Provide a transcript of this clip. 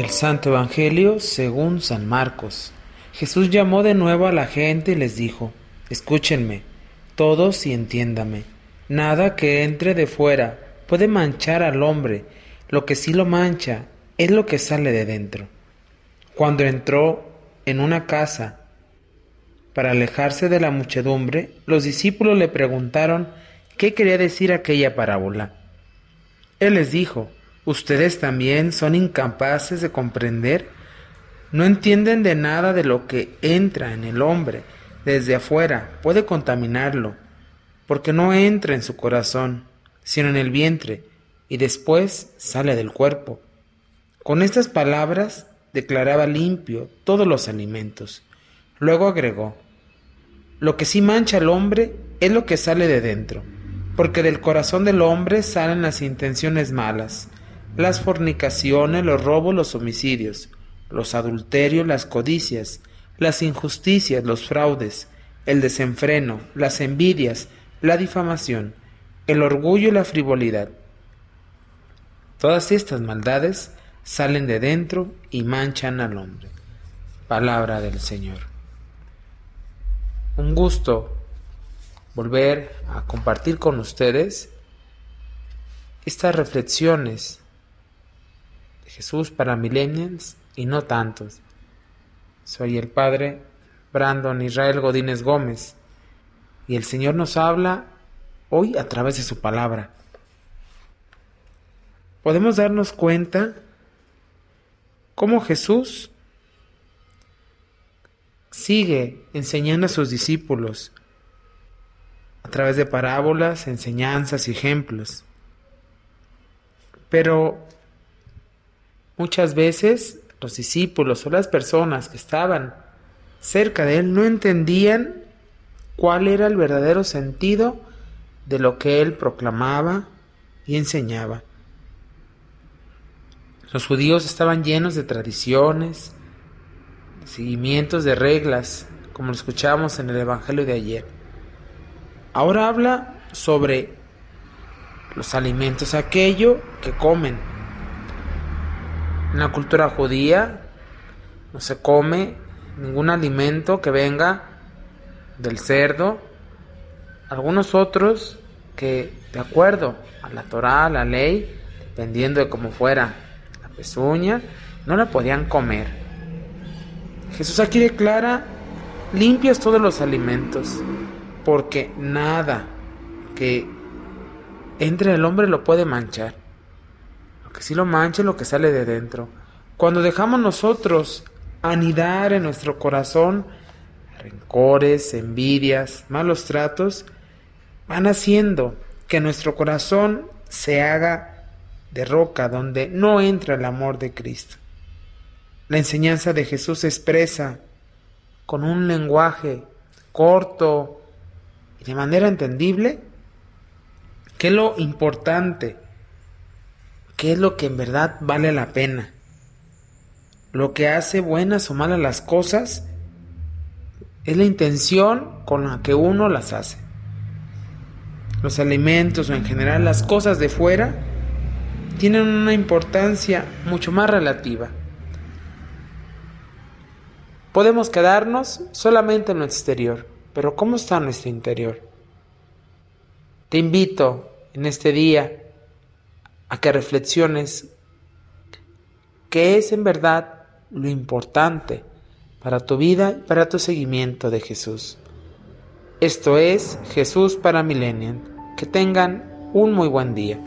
Del Santo Evangelio según San Marcos. Jesús llamó de nuevo a la gente y les dijo, Escúchenme, todos y entiéndame. Nada que entre de fuera puede manchar al hombre, lo que sí lo mancha es lo que sale de dentro. Cuando entró en una casa para alejarse de la muchedumbre, los discípulos le preguntaron qué quería decir aquella parábola. Él les dijo, ¿Ustedes también son incapaces de comprender? No entienden de nada de lo que entra en el hombre desde afuera, puede contaminarlo, porque no entra en su corazón, sino en el vientre, y después sale del cuerpo. Con estas palabras declaraba limpio todos los alimentos. Luego agregó, lo que sí mancha al hombre es lo que sale de dentro, porque del corazón del hombre salen las intenciones malas, las fornicaciones, los robos, los homicidios, los adulterios, las codicias, las injusticias, los fraudes, el desenfreno, las envidias, la difamación, el orgullo y la frivolidad. Todas estas maldades salen de dentro y manchan al hombre. Palabra del Señor. Un gusto volver a compartir con ustedes estas reflexiones Jesús para millennials y no tantos. Soy el Padre Brandon Israel Godínez Gómez y el Señor nos habla hoy a través de su palabra. Podemos darnos cuenta cómo Jesús sigue enseñando a sus discípulos a través de parábolas, enseñanzas y ejemplos. Pero Muchas veces los discípulos o las personas que estaban cerca de él no entendían cuál era el verdadero sentido de lo que él proclamaba y enseñaba. Los judíos estaban llenos de tradiciones, de seguimientos de reglas, como lo escuchamos en el Evangelio de ayer. Ahora habla sobre los alimentos, aquello que comen, en la cultura judía no se come ningún alimento que venga del cerdo. Algunos otros que, de acuerdo a la Torah, la ley, dependiendo de cómo fuera la pezuña, no la podían comer. Jesús aquí declara, limpias todos los alimentos, porque nada que entre el hombre lo puede manchar que si lo manche lo que sale de dentro. Cuando dejamos nosotros anidar en nuestro corazón rencores, envidias, malos tratos, van haciendo que nuestro corazón se haga de roca donde no entra el amor de Cristo. La enseñanza de Jesús expresa con un lenguaje corto y de manera entendible que lo importante qué es lo que en verdad vale la pena. Lo que hace buenas o malas las cosas es la intención con la que uno las hace. Los alimentos o en general las cosas de fuera tienen una importancia mucho más relativa. Podemos quedarnos solamente en lo exterior, pero ¿cómo está nuestro interior? Te invito en este día a que reflexiones qué es en verdad lo importante para tu vida y para tu seguimiento de Jesús. Esto es Jesús para Millennium. Que tengan un muy buen día.